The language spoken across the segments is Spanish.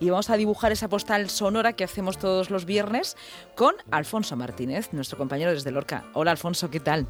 y vamos a dibujar esa postal sonora que hacemos todos los viernes con Alfonso Martínez, nuestro compañero desde Lorca. Hola Alfonso, ¿qué tal?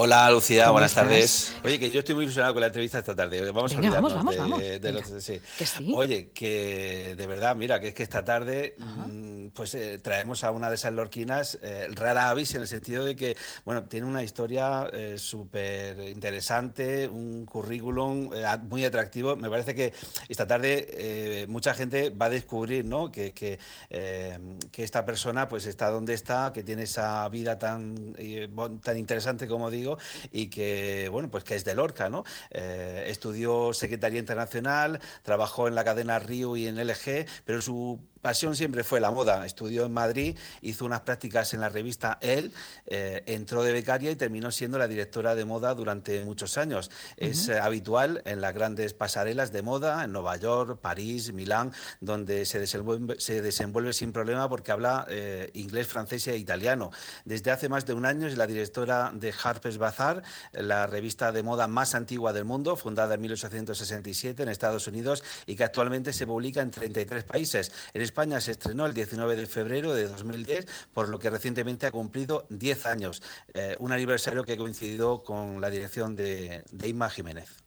Hola Lucía, buenas tardes. Oye, que yo estoy muy ilusionado con la entrevista esta tarde. Vamos Venga, a vamos, vamos, de, vamos. de los- Venga. sí. Que sí. Oye, que de verdad, mira, que es que esta tarde Ajá. mm, pues eh, traemos a una de esas lorquinas eh, rara avis en el sentido de que, bueno, tiene una historia eh, súper interesante, un currículum eh, muy atractivo. Me parece que esta tarde eh, mucha gente va a descubrir, ¿no? Que, que, eh, que esta persona pues está donde está, que tiene esa vida tan, eh, tan interesante como digo y que, bueno, pues que es de Lorca, ¿no? Eh, estudió Secretaría Internacional, trabajó en la cadena Río y en LG, pero su pasión siempre fue la moda. Estudió en Madrid, hizo unas prácticas en la revista Elle, eh, entró de becaria y terminó siendo la directora de moda durante muchos años. Es eh, habitual en las grandes pasarelas de moda, en Nueva York, París, Milán, donde se desenvuelve, se desenvuelve sin problema porque habla eh, inglés, francés e italiano. Desde hace más de un año es la directora de Harper's Bazaar, la revista de moda más antigua del mundo, fundada en 1867 en Estados Unidos y que actualmente se publica en 33 países. En España se estrenó el 19 de febrero de 2010, por lo que recientemente ha cumplido 10 años, eh, un aniversario que coincidió con la dirección de, de Inma Jiménez.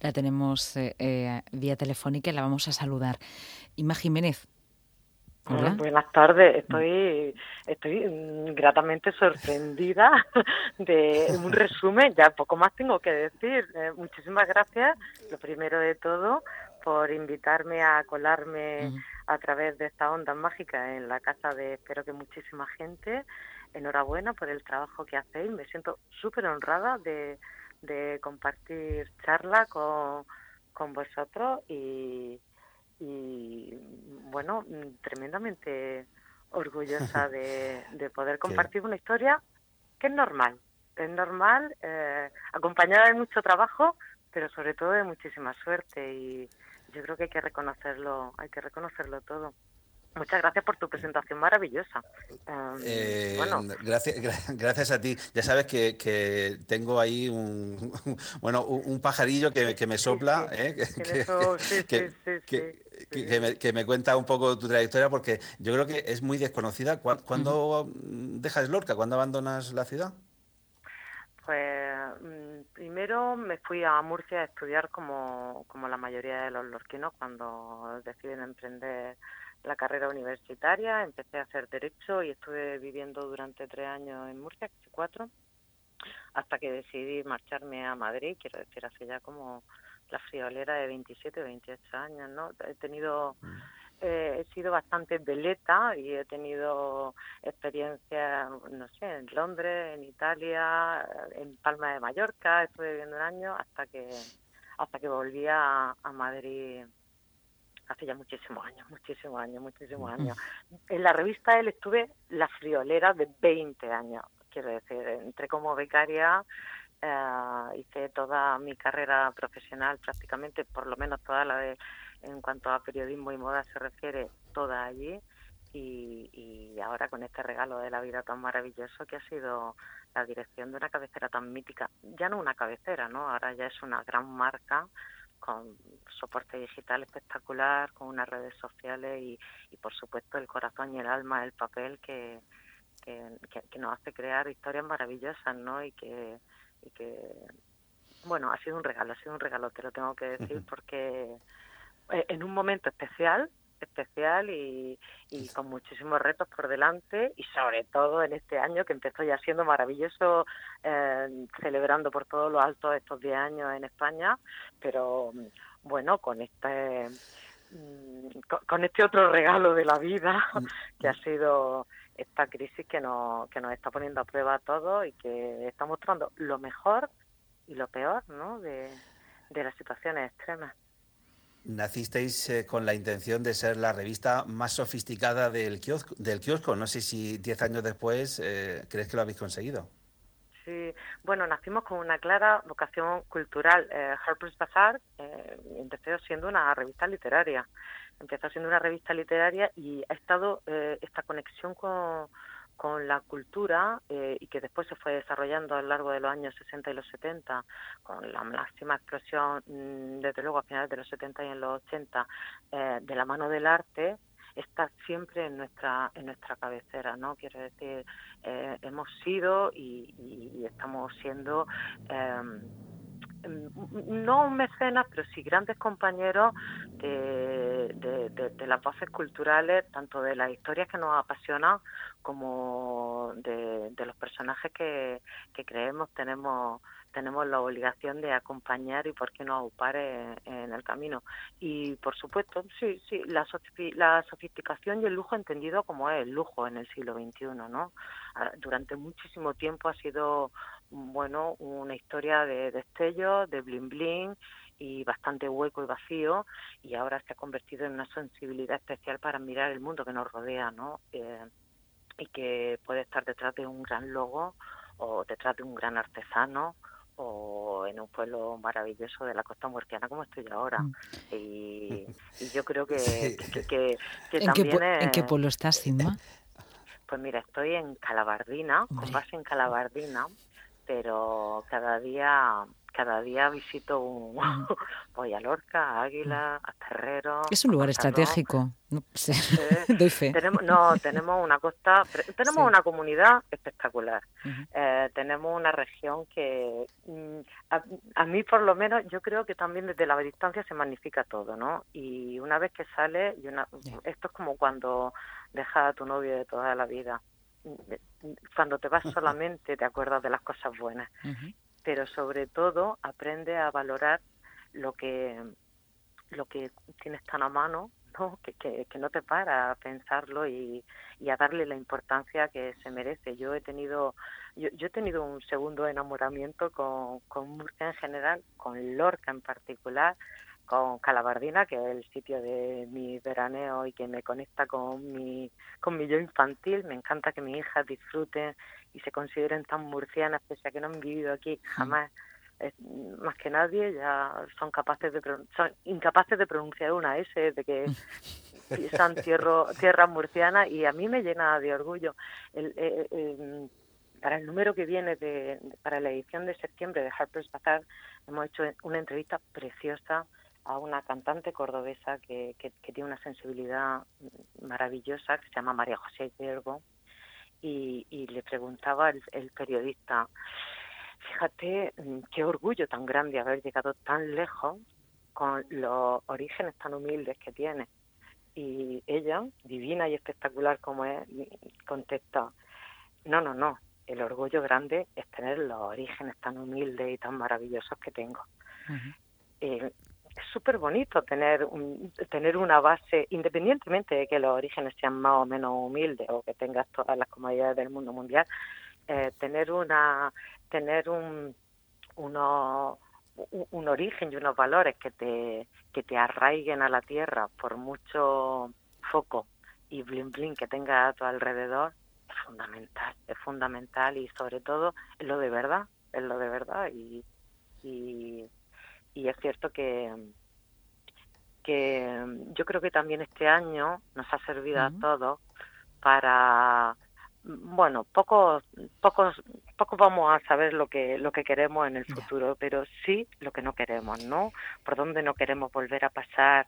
La tenemos eh, eh, vía telefónica y la vamos a saludar. Inma Jiménez. Hola. Eh, Buenas tardes, estoy, estoy mm, gratamente sorprendida de un resumen, ya poco más tengo que decir. Eh, muchísimas gracias, lo primero de todo, por invitarme a colarme. A través de esta onda mágica en la casa de, espero que muchísima gente. Enhorabuena por el trabajo que hacéis, me siento súper honrada de, de compartir charla con, con vosotros y, y bueno, tremendamente orgullosa de, de poder compartir una historia que es normal, es normal, eh, acompañada de mucho trabajo, pero sobre todo de muchísima suerte y yo creo que hay que reconocerlo, hay que reconocerlo todo. Muchas gracias por tu presentación maravillosa. Um, Eh, bueno, gracias, gra- gracias a ti. Ya sabes que, que tengo ahí un, bueno, un, un pajarillo que, que me sopla, que, me, cuenta un poco tu trayectoria porque yo creo que es muy desconocida. ¿Cuá- ¿Cuándo dejas Lorca? ¿Cuándo abandonas la ciudad? Pues primero me fui a Murcia a estudiar como, como la mayoría de los lorquinos cuando deciden emprender la carrera universitaria. Empecé a hacer derecho y estuve viviendo durante tres años en Murcia, casi cuatro, hasta que decidí marcharme a Madrid, quiero decir, hace ya como la friolera de 27 o 28 años, ¿no? He tenido eh, he sido bastante veleta y he tenido experiencias, no sé, en Londres, en Italia, en Palma de Mallorca, estuve viviendo un año hasta que hasta que volví a, a Madrid hace ya muchísimos años, muchísimos años, muchísimos años. En la revista él estuve la friolera de 20 años, quiero decir, entré como becaria, eh, hice toda mi carrera profesional prácticamente, por lo menos toda la de en cuanto a periodismo y moda se refiere, toda allí. Y, y ahora con este regalo de la vida tan maravilloso que ha sido la dirección de una cabecera tan mítica, ya no una cabecera, ¿no? Ahora ya es una gran marca con soporte digital espectacular, con unas redes sociales y, y por supuesto el corazón y el alma, el papel que, que, que- que nos hace crear historias maravillosas, ¿no? Y que, y que, bueno, ha sido un regalo, ha sido un regalo, te lo tengo que decir, porque eh, en un momento especial, especial y, y con muchísimos retos por delante y sobre todo en este año que empezó ya siendo maravilloso, eh, celebrando por todos los altos estos 10 años en España, pero mm, bueno, con este mm, con, con este otro regalo de la vida que ha sido esta crisis que nos, que nos está poniendo a prueba a todos y que está mostrando lo mejor y lo peor ¿no? de, de las situaciones extremas. Nacisteis eh, con la intención de ser la revista más sofisticada del kiosco. Del kiosco. No sé si 10 años después eh, crees que lo habéis conseguido. Sí, bueno, nacimos con una clara vocación cultural. Eh, Harper's Bazaar eh, empezó siendo una revista literaria. Empezó siendo una revista literaria y ha estado eh, esta conexión con, con la cultura eh, y que después se fue desarrollando a lo largo de los años 60 y los 70, con la máxima explosión, mm, desde luego a finales de los 70 y en los 80, eh, de la mano del arte, está siempre en nuestra en nuestra cabecera, ¿no? Quiero decir, eh, hemos sido y, y, estamos siendo eh, no mecenas, pero sí grandes compañeros de, las voces culturales, tanto de las historias que nos apasionan como de, los personajes que, creemos tenemos tenemos la obligación de acompañar y por qué no aupar en, el camino. Y por supuesto, sí, sí, la, la sofisticación y el lujo entendido como es el lujo en el siglo XXI, ¿no? Ah, durante muchísimo tiempo ha sido, bueno, una historia de destellos, de bling bling y bastante hueco y vacío y ahora se ha convertido en una sensibilidad especial para mirar el mundo que nos rodea, ¿no? Eh, y que puede estar detrás de un gran logo o detrás de un gran artesano o en un pueblo maravilloso de la costa murciana como estoy ahora. Mm. Y, yo creo que, que, ¿En también qué, ¿En qué pueblo estás, Cinma? Pues mira, estoy en Calabardina, con base en Calabardina, pero cada día cada día visito un voy a Lorca, a Águila, a Terrero. Es un lugar estratégico. No, sé. Doy fe. Tenemos, no, tenemos una costa, tenemos una comunidad espectacular. Eh, tenemos una región que mm, a, mí por lo menos yo creo que también desde la distancia se magnifica todo, ¿no? Y una vez que sale, y una, esto es como cuando dejas a tu novio de toda la vida cuando te vas solamente te acuerdas de las cosas buenas pero sobre todo aprende a valorar lo que lo que tienes tan a mano ¿no? Que, que, no te para a pensarlo y, y, a darle la importancia que se merece. Yo he tenido yo, yo he tenido un segundo enamoramiento con, con Murcia en general, con Lorca en particular, con Calabardina, que es el sitio de mi veraneo y que me conecta con mi, con mi yo infantil. Me encanta que mis hijas disfruten y se consideren tan murcianas, pese a que no han vivido aquí jamás. más que nadie ya son capaces de son incapaces de pronunciar una S de que son tierra, tierra murciana y a mí me llena de orgullo el, eh, eh, para el número que viene de, para la edición de septiembre de Harper's Bazaar hemos hecho una entrevista preciosa a una cantante cordobesa que, que, tiene una sensibilidad maravillosa que se llama María José Hiergo y, le preguntaba el, periodista, fíjate mm, qué orgullo tan grande haber llegado tan lejos con los orígenes tan humildes que tiene. Y ella, divina y espectacular como es, contesta, no, no, no, el orgullo grande es tener los orígenes tan humildes y tan maravillosos que tengo es súper bonito tener un, tener una base, independientemente de que los orígenes sean más o menos humildes o que tengas todas las comodidades del mundo mundial, eh, tener una tener un un origen y unos valores que te que te arraiguen a la tierra por mucho foco y blin blin que tenga a tu alrededor es fundamental es fundamental y sobre todo es lo de verdad es lo de verdad y, y y es cierto que que yo creo que también este año nos ha servido a todos para bueno pocos pocos pocos vamos a saber lo que lo que queremos en el futuro pero sí lo que no queremos no por dónde no queremos volver a pasar.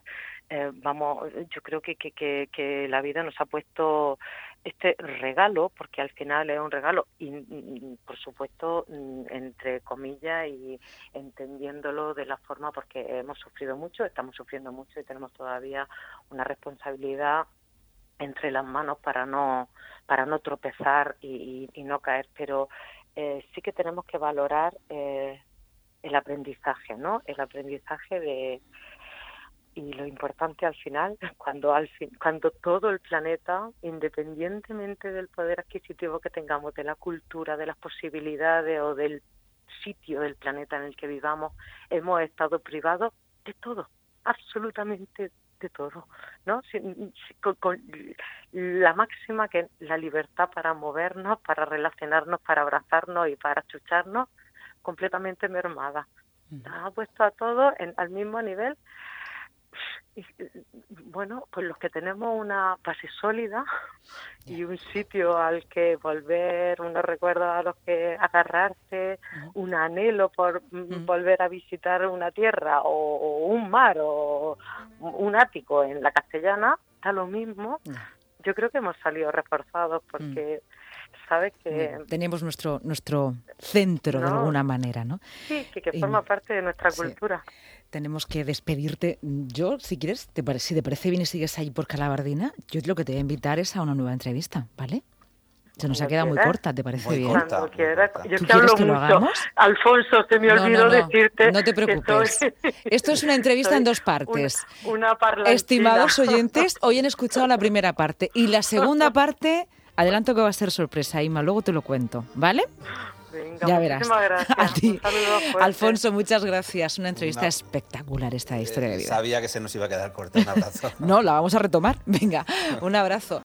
Eh, vamos yo creo que, que, que, que la vida nos ha puesto este regalo, porque al final es un regalo, y, por supuesto, mm, entre comillas y entendiéndolo de la forma, porque hemos sufrido mucho, estamos sufriendo mucho y tenemos todavía una responsabilidad entre las manos para no para no tropezar y, no caer, pero eh, sí que tenemos que valorar eh, el aprendizaje, ¿no? El aprendizaje de, y lo importante al final, cuando, al fin, cuando todo el planeta, independientemente del poder adquisitivo que tengamos, de la cultura, de las posibilidades o del sitio del planeta en el que vivamos, hemos estado privados de todo, absolutamente de todo, ¿no? con, la máxima que la libertad para movernos, para relacionarnos, para abrazarnos y para chucharnos, completamente mermada. Ha puesto a todo en, al mismo nivel bueno, pues los que tenemos una base sólida y un sitio al que volver, unos recuerdos a los que agarrarse, un anhelo por volver a visitar una tierra o, un mar o un ático en la castellana, está lo mismo. Yo creo que hemos salido reforzados porque... sabes que tenemos nuestro nuestro centro de alguna manera, ¿no? Sí, que, forma parte de nuestra cultura tenemos que despedirte. Yo, si quieres, te si te parece bien y sigues ahí por Calabardina, yo lo que te voy a invitar es a una nueva entrevista, ¿vale? Se nos ha quedado muy corta, ¿te parece bien? Cuando quieras. Yo te hablo que mucho. Alfonso, se me olvidó decirte. No te preocupes. Esto es una entrevista en dos partes. Una, Estimados oyentes, hoy han escuchado la primera parte y la segunda parte, adelanto que va a ser sorpresa, Ima, luego te lo cuento, ¿vale? Ya verás. Gracias. Alfonso, muchas gracias. Una entrevista espectacular esta historia de vida. Sabía que se nos iba a quedar corta. Un abrazo. no, la vamos a retomar. Venga, un abrazo.